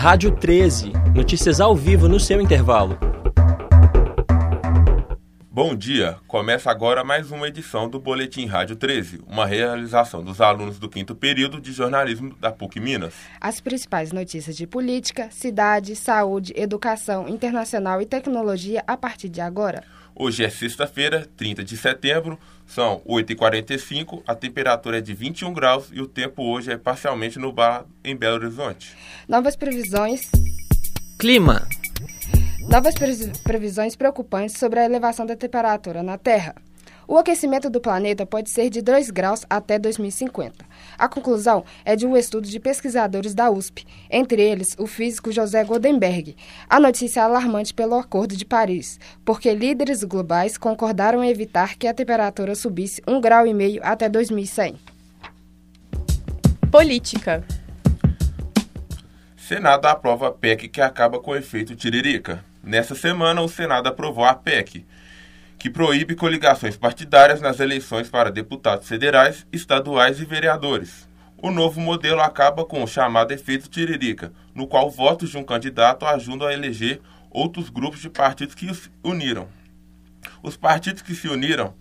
Rádio 13. Notícias ao vivo no seu intervalo. Bom dia! Começa agora mais uma edição do Boletim Rádio 13, uma realização dos alunos do quinto período de jornalismo da PUC Minas. As principais notícias de política, cidade, saúde, educação, internacional e tecnologia a partir de agora. Hoje é sexta-feira, 30 de setembro, são 8h45, a temperatura é de 21 graus e o tempo hoje é parcialmente nublado em Belo Horizonte. Novas previsões. Clima. Novas previsões preocupantes sobre a elevação da temperatura na Terra. O aquecimento do planeta pode ser de 2 graus até 2050. A conclusão é de um estudo de pesquisadores da USP, entre eles o físico José Goldenberg. A notícia é alarmante pelo Acordo de Paris, porque líderes globais concordaram em evitar que a temperatura subisse 1,5 grau e meio até 2100. Política. Senado aprova a PEC que acaba com o efeito tiririca. Nessa semana, o Senado aprovou a PEC, que proíbe coligações partidárias nas eleições para deputados federais, estaduais e vereadores. O novo modelo acaba com o chamado efeito tiririca, no qual votos de um candidato ajudam a eleger outros grupos de partidos que os uniram. Os partidos que se uniram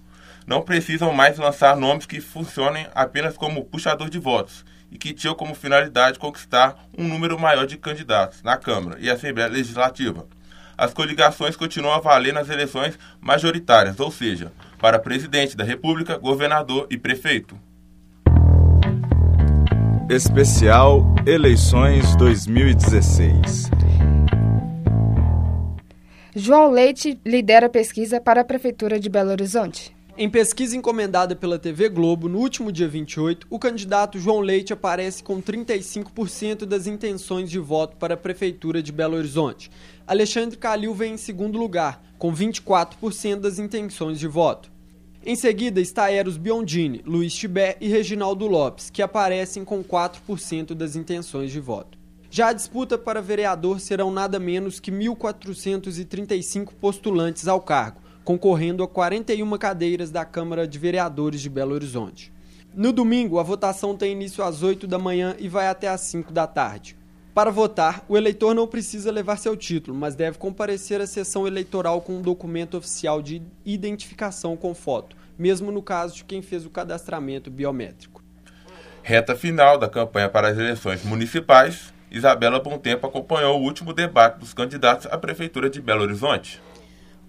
não precisam mais lançar nomes que funcionem apenas como puxador de votos e que tinham como finalidade conquistar um número maior de candidatos na Câmara e Assembleia Legislativa as coligações continuam a valer nas eleições majoritárias, ou seja, para presidente da República, governador e prefeito. Especial Eleições 2016. João Leite lidera pesquisa para a Prefeitura de Belo Horizonte. Em pesquisa encomendada pela TV Globo no último dia 28, o candidato João Leite aparece com 35% das intenções de voto para a Prefeitura de Belo Horizonte. Alexandre Calil vem em segundo lugar, com 24% das intenções de voto. Em seguida está Eros Biondini, Luiz Tibé e Reginaldo Lopes, que aparecem com 4% das intenções de voto. Já a disputa para vereador serão nada menos que 1.435 postulantes ao cargo, concorrendo a 41 cadeiras da Câmara de Vereadores de Belo Horizonte. No domingo, a votação tem início às 8 da manhã e vai até às 5 da tarde. Para votar, o eleitor não precisa levar seu título, mas deve comparecer à sessão eleitoral com um documento oficial de identificação com foto, mesmo no caso de quem fez o cadastramento biométrico. Reta final da campanha para as eleições municipais, Isabela Tempo acompanhou o último debate dos candidatos à Prefeitura de Belo Horizonte.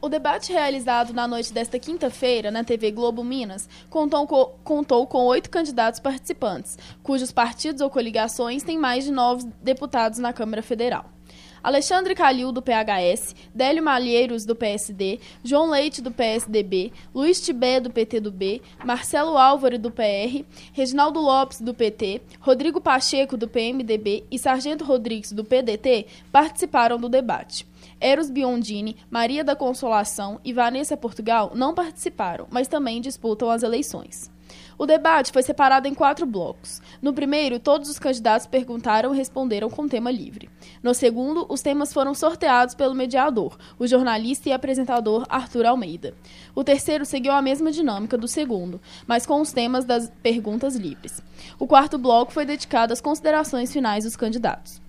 O debate realizado na noite desta quinta-feira na TV Globo Minas contou com, contou com oito candidatos participantes, cujos partidos ou coligações têm mais de nove deputados na Câmara Federal. Alexandre Calil, do PHS, Délio Malheiros, do PSD, João Leite, do PSDB, Luiz Tibé, do PT do B, Marcelo Álvaro, do PR, Reginaldo Lopes, do PT, Rodrigo Pacheco, do PMDB e Sargento Rodrigues, do PDT, participaram do debate. Eros Biondini, Maria da Consolação e Vanessa Portugal não participaram, mas também disputam as eleições. O debate foi separado em quatro blocos. No primeiro, todos os candidatos perguntaram e responderam com tema livre. No segundo, os temas foram sorteados pelo mediador, o jornalista e apresentador Arthur Almeida. O terceiro seguiu a mesma dinâmica do segundo, mas com os temas das perguntas livres. O quarto bloco foi dedicado às considerações finais dos candidatos.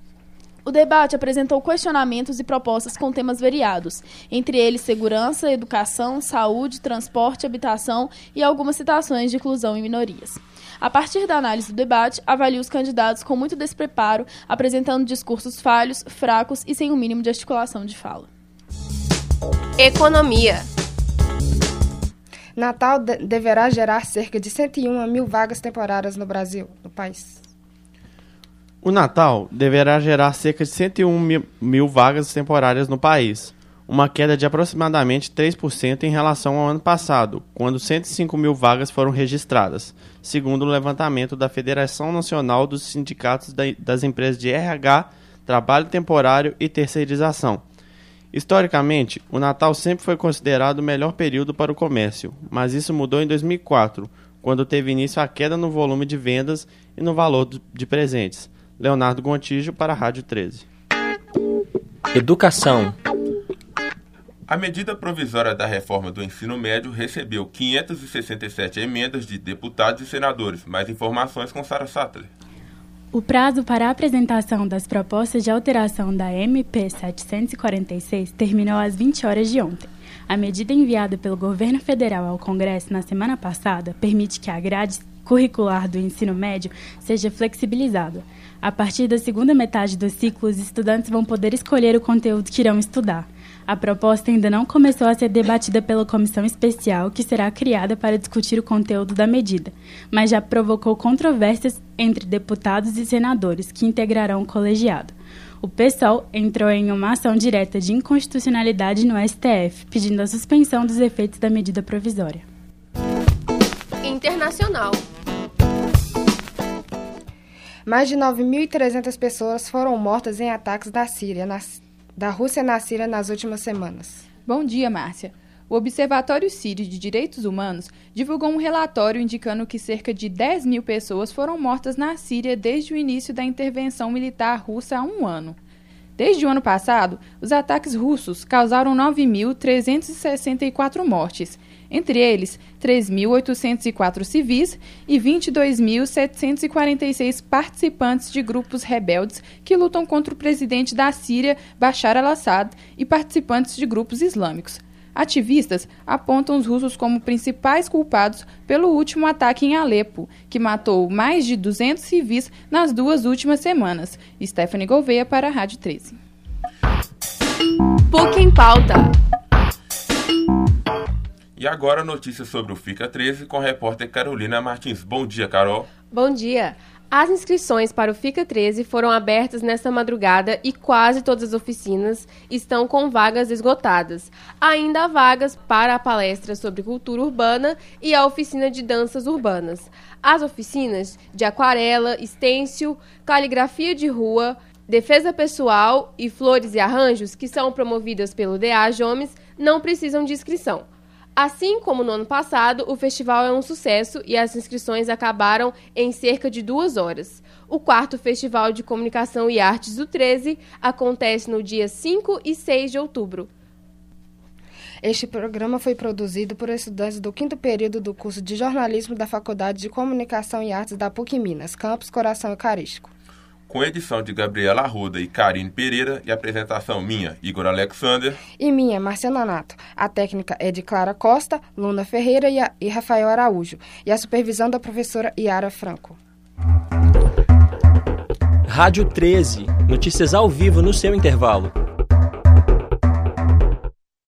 O debate apresentou questionamentos e propostas com temas variados, entre eles segurança, educação, saúde, transporte, habitação e algumas citações de inclusão e minorias. A partir da análise do debate, avalia os candidatos com muito despreparo, apresentando discursos falhos, fracos e sem o um mínimo de articulação de fala. Economia. Natal de deverá gerar cerca de 101 mil vagas temporárias no Brasil, no país. O Natal deverá gerar cerca de 101 mil, mil vagas temporárias no país, uma queda de aproximadamente 3% em relação ao ano passado, quando 105 mil vagas foram registradas, segundo o levantamento da Federação Nacional dos Sindicatos das Empresas de RH, Trabalho Temporário e Terceirização. Historicamente, o Natal sempre foi considerado o melhor período para o comércio, mas isso mudou em 2004, quando teve início a queda no volume de vendas e no valor de presentes Leonardo Gontijo para a Rádio 13. Educação. A medida provisória da reforma do ensino médio recebeu 567 emendas de deputados e senadores. Mais informações com Sara Sattler. O prazo para a apresentação das propostas de alteração da MP 746 terminou às 20 horas de ontem. A medida enviada pelo governo federal ao Congresso na semana passada permite que a grade curricular do ensino médio seja flexibilizada. A partir da segunda metade do ciclo, os estudantes vão poder escolher o conteúdo que irão estudar. A proposta ainda não começou a ser debatida pela comissão especial que será criada para discutir o conteúdo da medida, mas já provocou controvérsias entre deputados e senadores que integrarão o colegiado. O PSOL entrou em uma ação direta de inconstitucionalidade no STF, pedindo a suspensão dos efeitos da medida provisória. Internacional. Mais de 9.300 pessoas foram mortas em ataques da Síria, na, da Rússia na Síria nas últimas semanas. Bom dia, Márcia. O Observatório Sírio de Direitos Humanos divulgou um relatório indicando que cerca de 10 mil pessoas foram mortas na Síria desde o início da intervenção militar russa há um ano. Desde o ano passado, os ataques russos causaram 9.364 mortes, entre eles 3.804 civis e 22.746 participantes de grupos rebeldes que lutam contra o presidente da Síria, Bashar al-Assad, e participantes de grupos islâmicos. Ativistas apontam os russos como principais culpados pelo último ataque em Alepo, que matou mais de 200 civis nas duas últimas semanas. Stephanie Gouveia para a Rádio 13. PUC em pauta. E agora notícias sobre o FICA 13 com a repórter Carolina Martins. Bom dia, Carol. Bom dia. As inscrições para o FICA 13 foram abertas nesta madrugada e quase todas as oficinas estão com vagas esgotadas. Ainda há vagas para a palestra sobre cultura urbana e a oficina de danças urbanas. As oficinas de aquarela, estêncil, caligrafia de rua, defesa pessoal e flores e arranjos, que são promovidas pelo DA Jomes, não precisam de inscrição. Assim como no ano passado, o festival é um sucesso e as inscrições acabaram em cerca de duas horas. O quarto Festival de Comunicação e Artes do 13 acontece no dia 5 e 6 de outubro. Este programa foi produzido por estudantes do quinto período do curso de jornalismo da Faculdade de Comunicação e Artes da PUC Minas, Campus Coração Eucarístico com edição de Gabriela Arruda e Karine Pereira e apresentação minha, Igor Alexander. E minha, Marcela Nato. A técnica é de Clara Costa, Luna Ferreira e, a, e Rafael Araújo. E a supervisão da professora Yara Franco. Rádio 13. Notícias ao vivo no seu intervalo.